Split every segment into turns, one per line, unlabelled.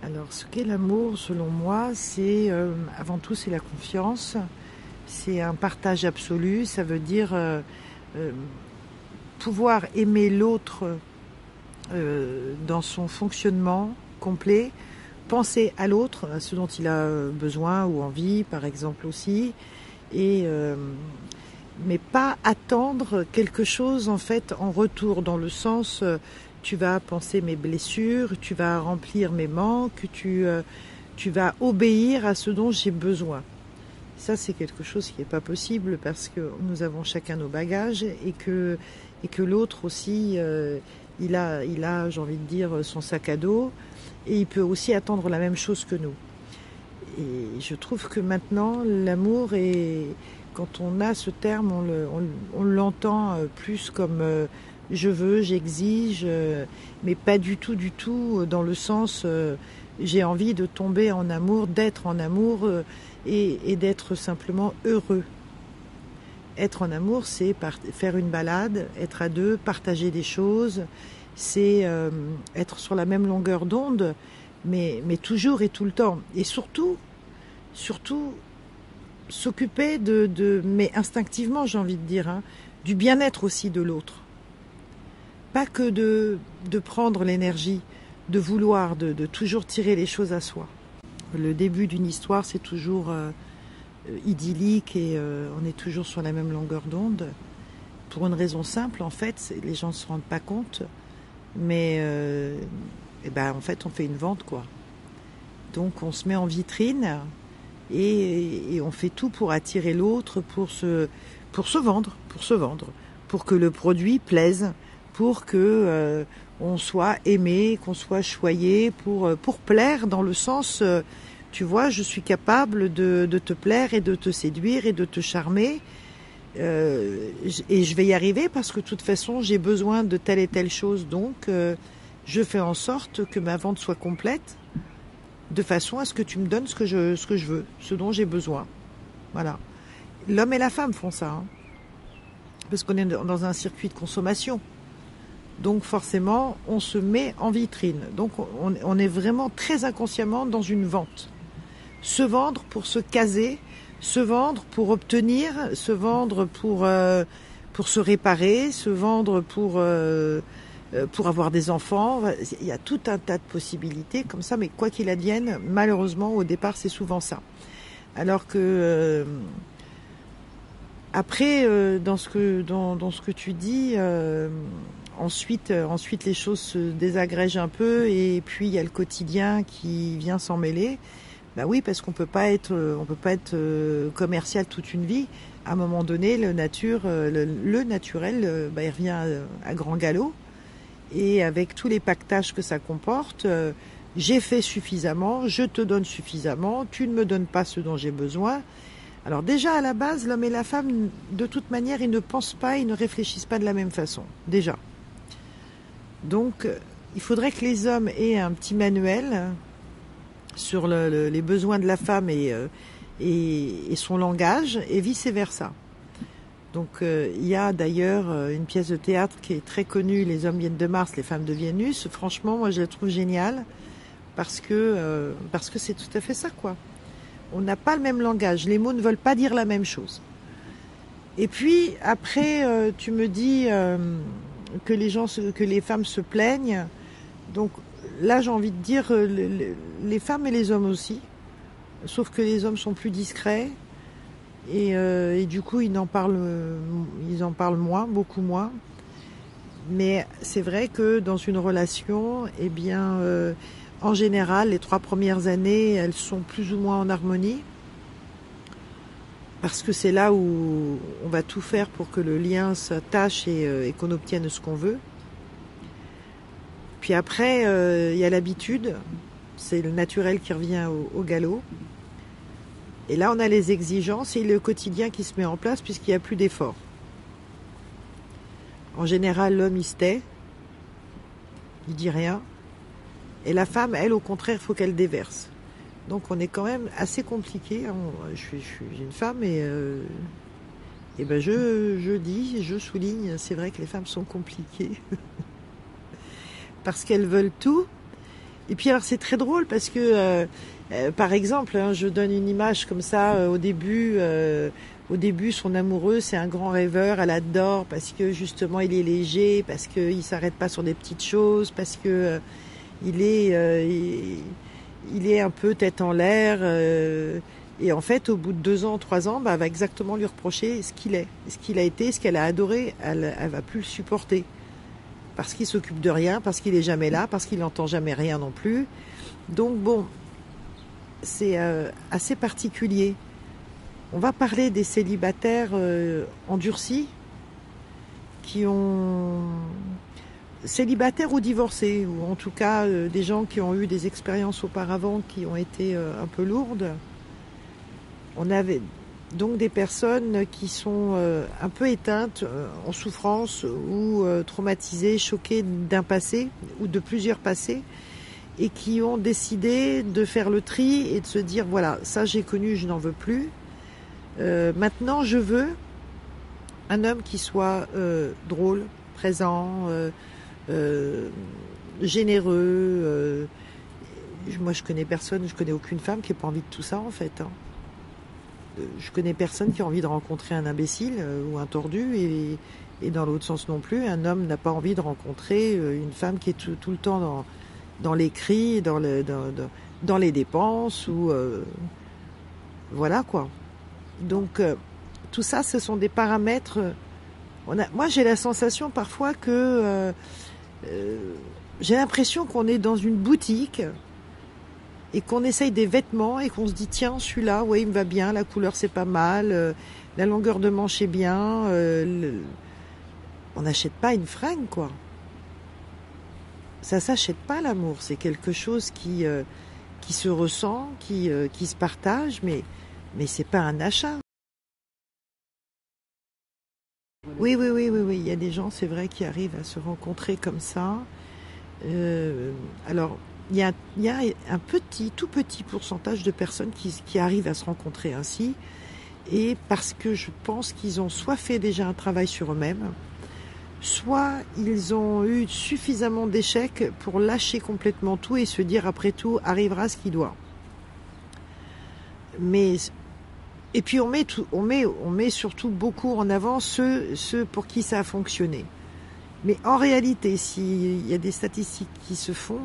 Alors, ce qu'est l'amour, selon moi, c'est euh, avant tout c'est la confiance, c'est un partage absolu. Ça veut dire euh, euh, pouvoir aimer l'autre dans son fonctionnement complet, penser à l'autre, à ce dont il a besoin ou envie, par exemple aussi, et mais pas attendre quelque chose en fait en retour, dans le sens tu vas penser mes blessures, tu vas remplir mes manques, tu, euh, tu vas obéir à ce dont j'ai besoin. Ça, c'est quelque chose qui n'est pas possible parce que nous avons chacun nos bagages et que, et que l'autre aussi, euh, il a, il a j'ai envie de dire, son sac à dos et il peut aussi attendre la même chose que nous. Et je trouve que maintenant, l'amour est, quand on a ce terme, on, le, l'entend euh, plus comme je veux, j'exige, euh, mais pas du tout, du tout dans le sens euh, j'ai envie de tomber en amour, d'être en amour euh, et, et d'être simplement heureux. Être en amour, c'est faire une balade, être à deux, partager des choses, c'est euh, être sur la même longueur d'onde, mais, toujours et tout le temps. Et surtout, surtout, s'occuper de, de, mais instinctivement, j'ai envie de dire, hein, du bien-être aussi de l'autre. Pas que de, de prendre l'énergie, de vouloir, de, de toujours tirer les choses à soi. Le début d'une histoire, c'est toujours euh, idyllique et euh, on est toujours sur la même longueur d'onde. Pour une raison simple, en fait, les gens ne se rendent pas compte, mais euh, eh ben, en fait, on fait une vente, quoi. Donc, on se met en vitrine et, et on fait tout pour attirer l'autre, pour se, pour se vendre, pour se vendre, pour que le produit plaise, pour que euh, on soit aimé, qu'on soit choyé, pour, euh, plaire dans le sens, euh, tu vois, je suis capable de, te plaire et de te séduire et de te charmer. Et je vais y arriver parce que de toute façon j'ai besoin de telle et telle chose donc je fais en sorte que ma vente soit complète de façon à ce que tu me donnes ce que je, ce veux, ce dont j'ai besoin. Voilà. L'homme et la femme font ça. hein. Parce qu'on est dans un circuit de consommation. Donc forcément, on se met en vitrine. Donc on, est vraiment très inconsciemment dans une vente. Se vendre pour se caser, se vendre pour obtenir, se vendre pour, euh, pour se réparer, se vendre pour, euh, euh, pour avoir des enfants. Il y a tout un tas de possibilités comme ça, mais quoi qu'il advienne, malheureusement, au départ, c'est souvent ça. Alors que après, dans, ce que, dans, dans ce que tu dis, ensuite, euh, ensuite les choses se désagrègent un peu et puis il y a le quotidien qui vient s'en mêler. Bah oui, parce qu'on peut pas être, euh, on peut pas être euh, commercial toute une vie. À un moment donné, le nature, le, naturel, bah, il revient à, grand galop. Et avec tous les pactages que ça comporte, j'ai fait suffisamment, je te donne suffisamment, tu ne me donnes pas ce dont j'ai besoin. Alors déjà à la base, l'homme et la femme, de toute manière, ils ne pensent pas, ils ne réfléchissent pas de la même façon. Déjà. Donc, euh, il faudrait que les hommes aient un petit manuel sur le- le- les besoins de la femme et, euh, son langage, et vice-versa. Donc, euh, il y a d'ailleurs une pièce de théâtre qui est très connue, Les hommes viennent de Mars, les femmes de Vénus. Franchement, moi, je la trouve géniale parce que c'est tout à fait ça, quoi. On n'a pas le même langage, les mots ne veulent pas dire la même chose. Et puis après, tu me dis que les gens, que les femmes se plaignent. Donc là, j'ai envie de dire euh, le- le- les femmes et les hommes aussi, sauf que les hommes sont plus discrets et, euh, du coup ils en parlent, ils en parlent moins, beaucoup moins. Mais c'est vrai que dans une relation, eh bien, euh, en général, les trois premières années, elles sont plus ou moins en harmonie. Parce que c'est là où on va tout faire pour que le lien s'attache et, euh, et qu'on obtienne ce qu'on veut. Puis après, euh, il y a l'habitude, c'est le naturel qui revient au, galop. Et là, on a les exigences et le quotidien qui se met en place puisqu'il n'y a plus d'efforts. En général, l'homme, il se tait, il dit rien. Et la femme, elle, au contraire, il faut qu'elle déverse. Donc on est quand même assez compliqué. hein. Je suis, je suis une femme et, euh, et ben je, dis, je souligne, c'est vrai que les femmes sont compliquées. Parce qu'elles veulent tout Et puis alors c'est très drôle parce que, euh, euh, par exemple, hein, je donne une image comme ça euh, au début. au début, son amoureux, c'est un grand rêveur, elle adore parce que justement il est léger, parce qu'il s'arrête pas sur des petites choses, parce que il est, il, est un peu tête en l'air. et en fait, au bout de deux ans, trois ans, bah, elle va exactement lui reprocher ce qu'il est, ce qu'il a été, ce qu'elle a adoré. Elle, elle va plus le supporter parce qu'il s'occupe de rien, parce qu'il est jamais là, parce qu'il n'entend jamais rien non plus. Donc bon, c'est euh, assez particulier. On va parler des célibataires euh, endurcis qui ont célibataires ou divorcés, ou en tout cas euh, des gens qui ont eu des expériences auparavant qui ont été un peu lourdes. On avait donc des personnes qui sont euh, un peu éteintes, euh, en souffrance ou euh, traumatisées, choquées d'un passé ou de plusieurs passés et qui ont décidé de faire le tri et de se dire voilà, ça j'ai connu, je n'en veux plus. maintenant, je veux un homme qui soit drôle, présent, généreux. moi, je connais personne, je connais aucune femme qui n'ait pas envie de tout ça en fait. Hein je connais personne qui a envie de rencontrer un imbécile euh, ou un tordu et, dans l'autre sens non plus, un homme n'a pas envie de rencontrer euh, une femme qui est tout, le temps dans, dans les cris, dans, le, dans, les dépenses ou euh, voilà quoi. Donc tout ça, ce sont des paramètres. On a, moi, j'ai la sensation parfois que j'ai l'impression qu'on est dans une boutique et qu'on essaye des vêtements et qu'on se dit tiens celui-là ouais il me va bien la couleur c'est pas mal euh, la longueur de manche est bien euh, on n'achète pas une fringue quoi. Ça s'achète pas l'amour. C'est quelque chose qui euh, qui se ressent qui qui se partage mais mais c'est pas un achat oui oui oui oui oui. Il y a des gens c'est vrai qui arrivent à se rencontrer comme ça. Alors il y, a, un petit, tout petit pourcentage de personnes qui, arrivent à se rencontrer ainsi, et parce que je pense qu'ils ont soit fait déjà un travail sur eux-mêmes, soit ils ont eu suffisamment d'échecs pour lâcher complètement tout et se dire après tout arrivera ce qui doit. Mais et puis on met, on met, on met surtout beaucoup en avant ceux, ceux pour qui ça a fonctionné. Mais en réalité, s'il y a des statistiques qui se font,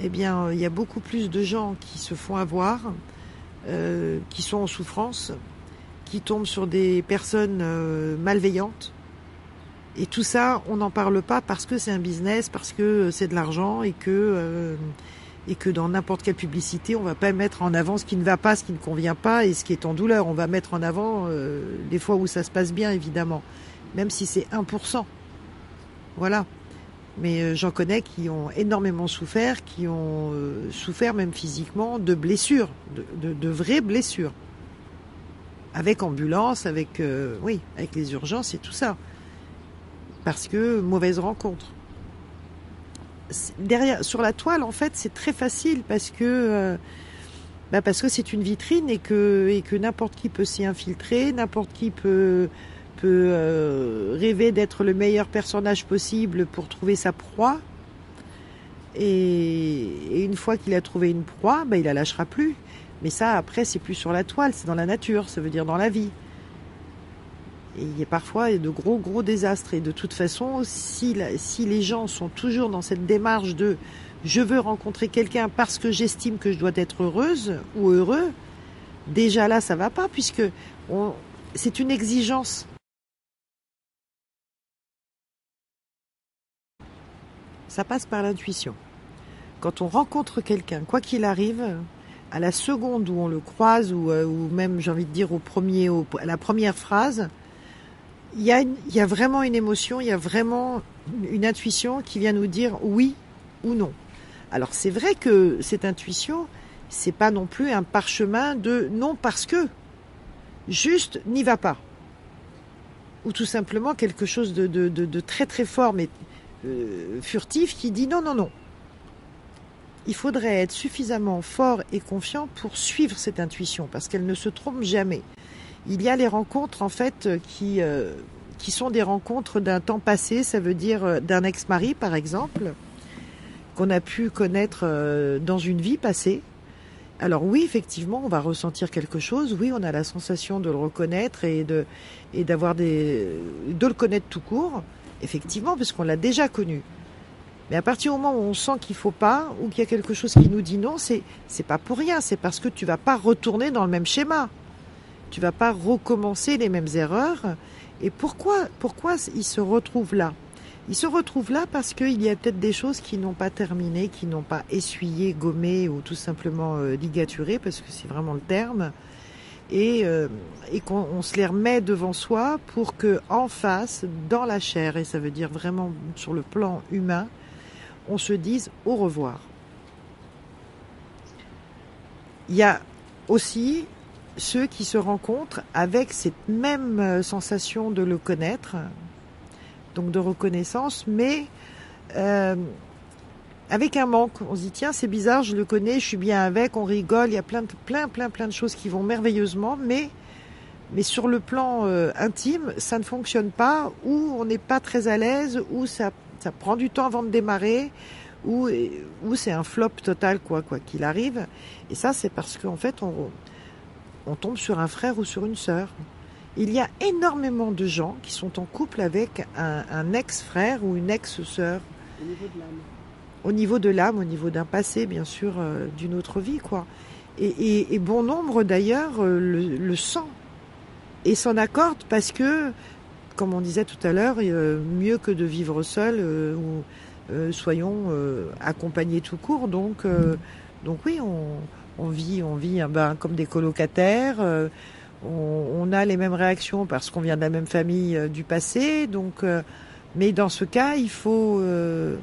eh bien, il y a beaucoup plus de gens qui se font avoir, euh, qui sont en souffrance, qui tombent sur des personnes euh, malveillantes. Et tout ça, on n'en parle pas parce que c'est un business, parce que c'est de l'argent et que euh, et que dans n'importe quelle publicité, on va pas mettre en avant ce qui ne va pas, ce qui ne convient pas et ce qui est en douleur. On va mettre en avant les fois où ça se passe bien, évidemment, même si c'est 1%. Voilà. Mais euh, j'en connais qui ont énormément souffert, qui ont euh, souffert même physiquement de blessures, de, vraies blessures. Avec ambulance, avec euh, oui, avec les urgences et tout ça. Parce que mauvaise rencontre. Derrière, sur la toile, en fait, c'est très facile parce que bah parce que c'est une vitrine et que n'importe qui peut s'y infiltrer, n'importe qui peut peut euh, rêver d'être le meilleur personnage possible pour trouver sa proie. Et, une fois qu'il a trouvé une proie, ben, il la lâchera plus. Mais ça, après, c'est plus sur la toile, c'est dans la nature, ça veut dire dans la vie. Et il y a parfois de gros, gros désastres. Et de toute façon, si, si les gens sont toujours dans cette démarche de je veux rencontrer quelqu'un parce que j'estime que je dois être heureuse ou heureux, déjà là, ça va pas, puisque c'est une exigence. ça passe par l'intuition. Quand on rencontre quelqu'un, quoi qu'il arrive, à la seconde où on le croise, ou, euh, même j'ai envie de dire au premier, à la première phrase, il y, a vraiment une émotion, il y a vraiment une intuition qui vient nous dire oui ou non. Alors c'est vrai que cette intuition, c'est pas non plus un parchemin de non parce que, juste n'y va pas. Ou tout simplement quelque chose de très très fort, mais euh, furtif qui dit non, non, non. Il faudrait être suffisamment fort et confiant pour suivre cette intuition parce qu'elle ne se trompe jamais. Il y a les rencontres en fait qui, euh, qui sont des rencontres d'un temps passé, ça veut dire euh, d'un ex-mari par exemple, qu'on a pu connaître euh, dans une vie passée. Alors oui, effectivement, on va ressentir quelque chose. Oui, on a la sensation de le reconnaître et de et d'avoir des de le connaître tout court. Effectivement, parce qu'on l'a déjà connu. Mais à partir du moment où on sent qu'il faut pas ou qu'il y a quelque chose qui nous dit non, c'est c'est pas pour rien. C'est parce que tu vas pas retourner dans le même schéma. Tu vas pas recommencer les mêmes erreurs. Et pourquoi pourquoi il se retrouve là? Il se retrouve là parce qu'il y a peut-être des choses qui n'ont pas terminé, qui n'ont pas essuyé, gommé ou tout simplement euh, ligaturé, parce que c'est vraiment le terme, et, euh, et qu'on se les remet devant soi pour que en face, dans la chair, et ça veut dire vraiment sur le plan humain, on se dise au revoir. Il y a aussi ceux qui se rencontrent avec cette même euh, sensation de le connaître, donc de reconnaissance, mais euh, avec un manque. On se dit tiens c'est bizarre, je le connais, je suis bien avec, on rigole, il y a plein plein plein plein de choses qui vont merveilleusement, mais mais sur le plan euh, intime, ça ne fonctionne pas, ou on n'est pas très à l'aise, ou ça ça prend du temps avant de démarrer, ou ou c'est un flop total quoi quoi qu'il arrive. Et ça c'est parce qu'en fait on on tombe sur un frère ou sur une sœur il y a énormément de gens qui sont en couple avec un, ex-frère ou une ex-sœur.
Au niveau de l'âme.
Au niveau de l'âme, au niveau d'un passé, bien sûr, euh, d'une autre vie, quoi. Et, bon nombre, d'ailleurs, euh, le, sent et s'en accorde parce que, comme on disait tout à l'heure, euh, mieux que de vivre seul ou soyons accompagnés tout court. Donc, donc oui, on, vit, on vit ben, comme des colocataires on, a les mêmes réactions parce qu'on vient de la même famille euh, du passé. Donc, euh, mais dans ce cas, il faut, euh,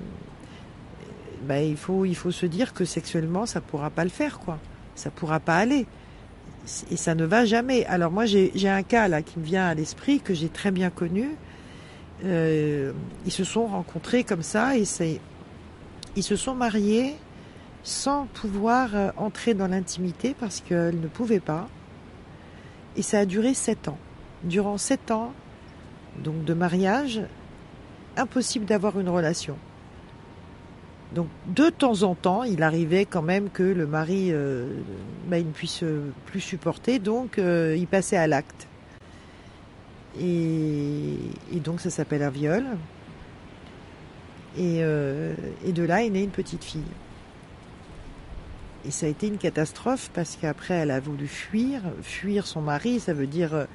ben, il faut, il faut se dire que sexuellement, ça pourra pas le faire, quoi. Ça pourra pas aller. Et ça ne va jamais. Alors moi, j'ai un cas là qui me vient à l'esprit que j'ai très bien connu. ils se sont rencontrés comme ça et c'est, ils se sont mariés sans pouvoir entrer dans l'intimité parce qu'elles ne pouvaient pas. Et ça a duré sept ans. Durant sept ans, donc de mariage, impossible d'avoir une relation. Donc de temps en temps, il arrivait quand même que le mari euh, bah, ne puisse plus supporter, donc euh, il passait à l'acte. Et, donc ça s'appelle un viol. Et, euh, et de là est née une petite fille. Et ça a été une catastrophe parce qu'après, elle a voulu fuir. Fuir son mari, ça veut dire euh,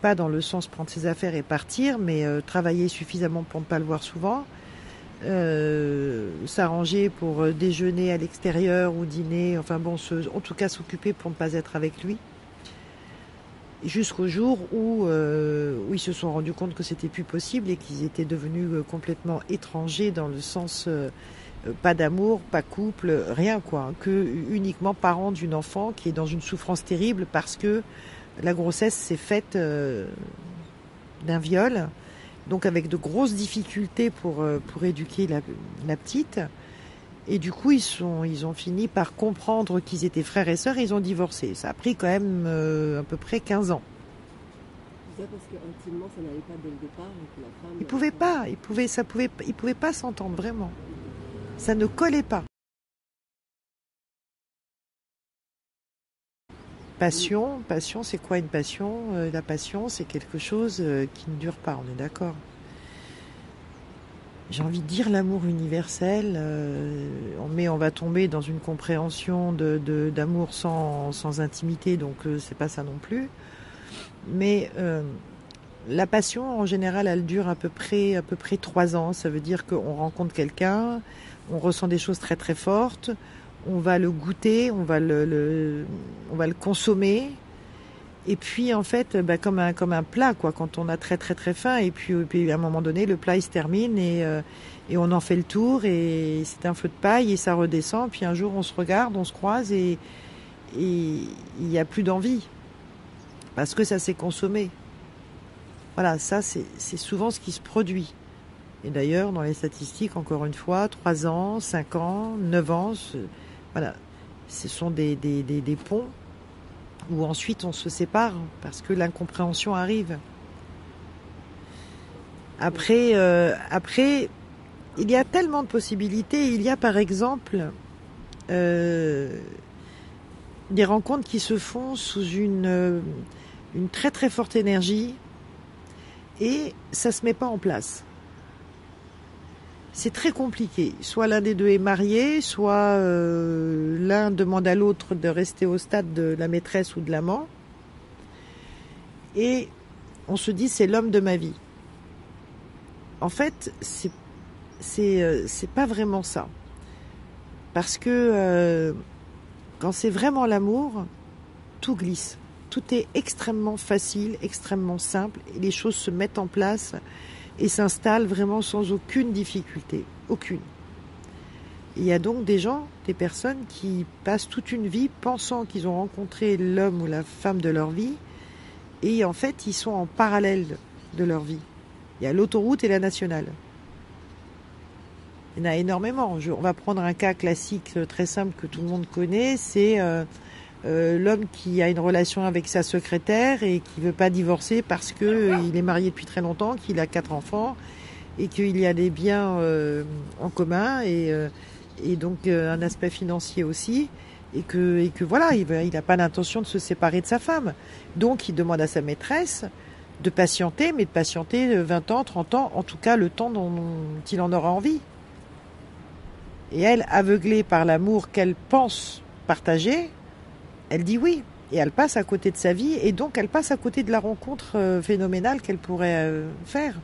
pas dans le sens prendre ses affaires et partir, mais euh, travailler suffisamment pour ne pas le voir souvent. Euh, s'arranger pour déjeuner à l'extérieur ou dîner, enfin bon, en tout cas s'occuper pour ne pas être avec lui. Jusqu'au jour où, où ils se sont rendus compte que c'était plus possible et qu'ils étaient devenus complètement étrangers dans le sens pas d'amour, pas couple, rien quoi, que uniquement parent d'une enfant qui est dans une souffrance terrible parce que la grossesse s'est faite euh, d'un viol, donc avec de grosses difficultés pour euh, pour éduquer la, petite. Et du coup, ils sont, ils ont fini par comprendre qu'ils étaient frères et sœurs. Et ils ont divorcé. Ça a pris quand même à peu près 15 ans.
parce qu'intimement, ça n'allait pas dès le départ la femme.
Ils pouvaient pas. Ils pouvaient, ça pouvait, ils pouvaient pas s'entendre vraiment ça ne collait pas. Passion, passion, c'est quoi une passion euh, La passion, c'est quelque chose euh, qui ne dure pas, on est d'accord. J'ai envie de dire l'amour universel, euh, mais on va tomber dans une compréhension d'amour sans, sans, intimité, donc c'est pas ça non plus. Mais la passion, en général, elle dure à peu près à peu près trois ans. Ça veut dire qu'on rencontre quelqu'un, on ressent des choses très très fortes, on va le goûter, on va le, consommer. Et puis en fait, bah, comme un comme un plat quoi, quand on a très très très faim et puis, puis à un moment donné le plat il se termine et euh, et on en fait le tour et c'est un feu de paille et ça redescend. Puis un jour on se regarde, on se croise et et il n'y a plus d'envie parce que ça s'est consommé. Voilà, ça c'est souvent ce qui se produit. Et d'ailleurs, dans les statistiques, encore une fois, 3 ans, 5 ans, 9 ans, voilà, ce sont des, des, des, ponts où ensuite on se sépare parce que l'incompréhension arrive. Après, euh, après, il y a tellement de possibilités. Il y a par exemple euh, des rencontres qui se font sous une, euh, une très très forte énergie et ça se met pas en place. C'est très compliqué. Soit l'un des deux est marié, soit euh, l'un demande à l'autre de rester au stade de la maîtresse ou de l'amant. Et on se dit c'est l'homme de ma vie. En fait, c'est c'est euh, pas vraiment ça. Parce que euh, quand c'est vraiment l'amour, tout glisse. Tout est extrêmement facile, extrêmement simple, et les choses se mettent en place et s'installent vraiment sans aucune difficulté. Aucune. Il y a donc des gens, des personnes qui passent toute une vie pensant qu'ils ont rencontré l'homme ou la femme de leur vie, et en fait, ils sont en parallèle de leur vie. Il y a l'autoroute et la nationale. Il y en a énormément. on va prendre un cas classique euh, très simple que tout le monde connaît. C'est euh, euh, l'homme qui a une relation avec sa secrétaire et qui veut pas divorcer parce que il est marié depuis très longtemps, qu'il a quatre enfants et qu'il y a des biens en commun et, donc un aspect financier aussi et que, et que voilà, il n'a pas l'intention de se séparer de sa femme. Donc il demande à sa maîtresse de patienter, mais de patienter 20 ans, 30 ans, en tout cas le temps dont il en aura envie. Et elle, aveuglée par l'amour qu'elle pense partager, elle dit oui. Et elle passe à côté de sa vie et donc elle passe à côté de la rencontre euh, phénoménale qu'elle pourrait euh, faire.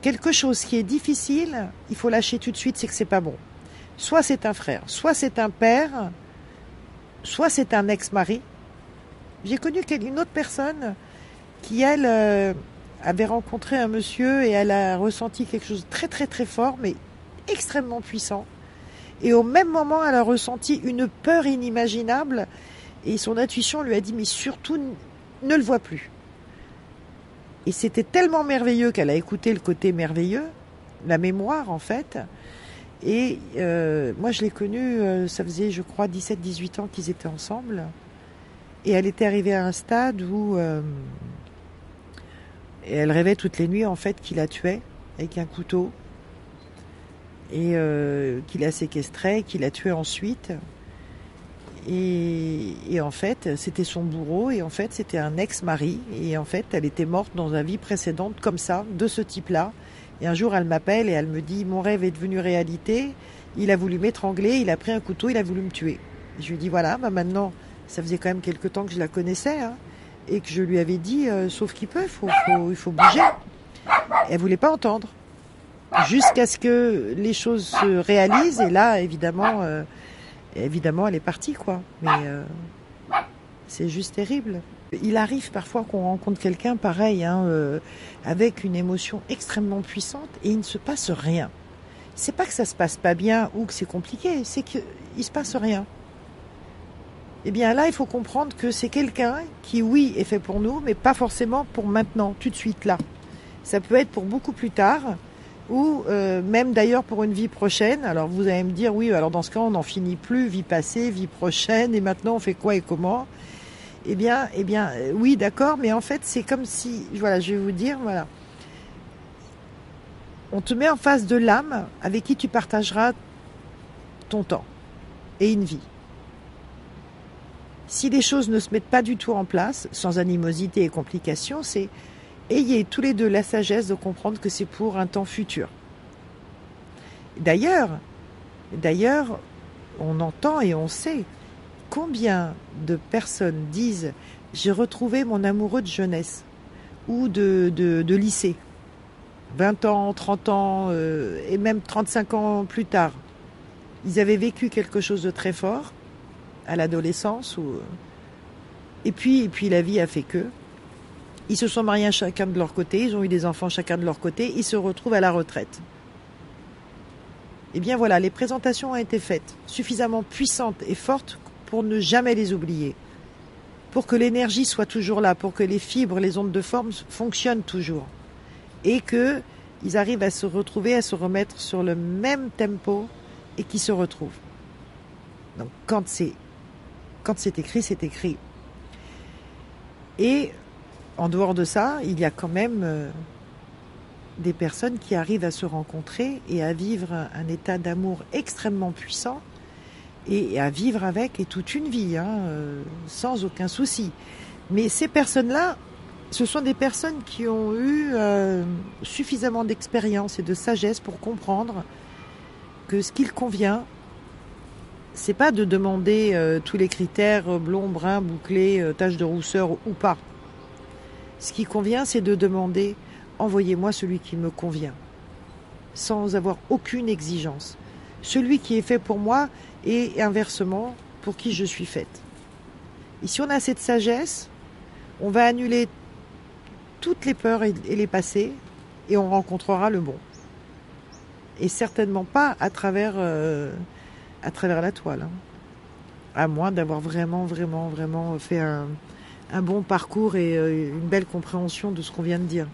Quelque chose qui est difficile, il faut lâcher tout de suite, c'est que c'est pas bon. Soit c'est un frère, soit c'est un père, soit c'est un ex-mari. J'ai connu une autre personne qui, elle, euh, avait rencontré un monsieur et elle a ressenti quelque chose de très très très fort, mais extrêmement puissant. Et au même moment, elle a ressenti une peur inimaginable. Et son intuition lui a dit, mais surtout, ne le vois plus. Et c'était tellement merveilleux qu'elle a écouté le côté merveilleux, la mémoire en fait. Et euh, moi, je l'ai connu, euh, ça faisait, je crois, 17-18 ans qu'ils étaient ensemble. Et elle était arrivée à un stade où euh, elle rêvait toutes les nuits, en fait, qu'il la tuait avec un couteau et euh, qu'il a séquestré, qu'il a tué ensuite. Et, et en fait, c'était son bourreau et en fait, c'était un ex-mari et en fait, elle était morte dans une vie précédente comme ça, de ce type-là. Et un jour, elle m'appelle et elle me dit mon rêve est devenu réalité. Il a voulu m'étrangler, il a pris un couteau, il a voulu me tuer. je lui dis voilà, bah maintenant, ça faisait quand même quelque temps que je la connaissais hein, et que je lui avais dit euh, sauf qu'il peut, faut, faut, il faut bouger. elle voulait pas entendre jusqu'à ce que les choses se réalisent. Et là, évidemment, euh, évidemment, elle est partie, quoi. Mais euh, c'est juste terrible. Il arrive parfois qu'on rencontre quelqu'un pareil, hein, euh, avec une émotion extrêmement puissante, et il ne se passe rien. C'est pas que ça se passe pas bien ou que c'est compliqué, c'est qu'il se passe rien. Eh bien là, il faut comprendre que c'est quelqu'un qui, oui, est fait pour nous, mais pas forcément pour maintenant, tout de suite là. Ça peut être pour beaucoup plus tard, ou euh, même d'ailleurs pour une vie prochaine. Alors vous allez me dire, oui, alors dans ce cas, on n'en finit plus, vie passée, vie prochaine, et maintenant on fait quoi et comment? Eh bien, eh bien, euh, oui, d'accord, mais en fait, c'est comme si, voilà, je vais vous dire, voilà, on te met en face de l'âme avec qui tu partageras ton temps et une vie. Si les choses ne se mettent pas du tout en place, sans animosité et complications, c'est ayez tous les deux la sagesse de comprendre que c'est pour un temps futur. D'ailleurs, d'ailleurs, on entend et on sait combien de personnes disent j'ai retrouvé mon amoureux de jeunesse ou de, lycée, 20 ans, 30 ans euh, et même 35 ans plus tard. Ils avaient vécu quelque chose de très fort à l'adolescence et puis et puis la vie a fait que ils se sont mariés chacun de leur côté, ils ont eu des enfants chacun de leur côté, ils se retrouvent à la retraite. Eh bien voilà, les présentations ont été faites, suffisamment puissantes et fortes pour ne jamais les oublier, pour que l'énergie soit toujours là, pour que les fibres, les ondes de forme fonctionnent toujours, et que ils arrivent à se retrouver, à se remettre sur le même tempo et qui se retrouvent. Donc quand c'est quand c'est écrit, c'est écrit. Et en dehors de ça, il y a quand même euh, des personnes qui arrivent à se rencontrer et à vivre un état d'amour extrêmement puissant et à vivre avec et toute une vie, hein, euh, sans aucun souci. Mais ces personnes-là, ce sont des personnes qui ont eu euh, suffisamment d'expérience et de sagesse pour comprendre que ce qu'il convient, c'est pas de demander tous les critères blond, brun, bouclé, tache de rousseur ou pas. Ce qui convient, c'est de demander envoyez-moi celui qui me convient, sans avoir aucune exigence. Celui qui est fait pour moi et inversement pour qui je suis faite. Et si on a cette sagesse, on va annuler toutes les peurs et les passés et on rencontrera le bon. Et certainement pas à travers, euh, à travers la toile. Hein. À moins d'avoir vraiment, vraiment, vraiment fait un, un bon parcours et euh, une belle compréhension de ce qu'on vient de dire.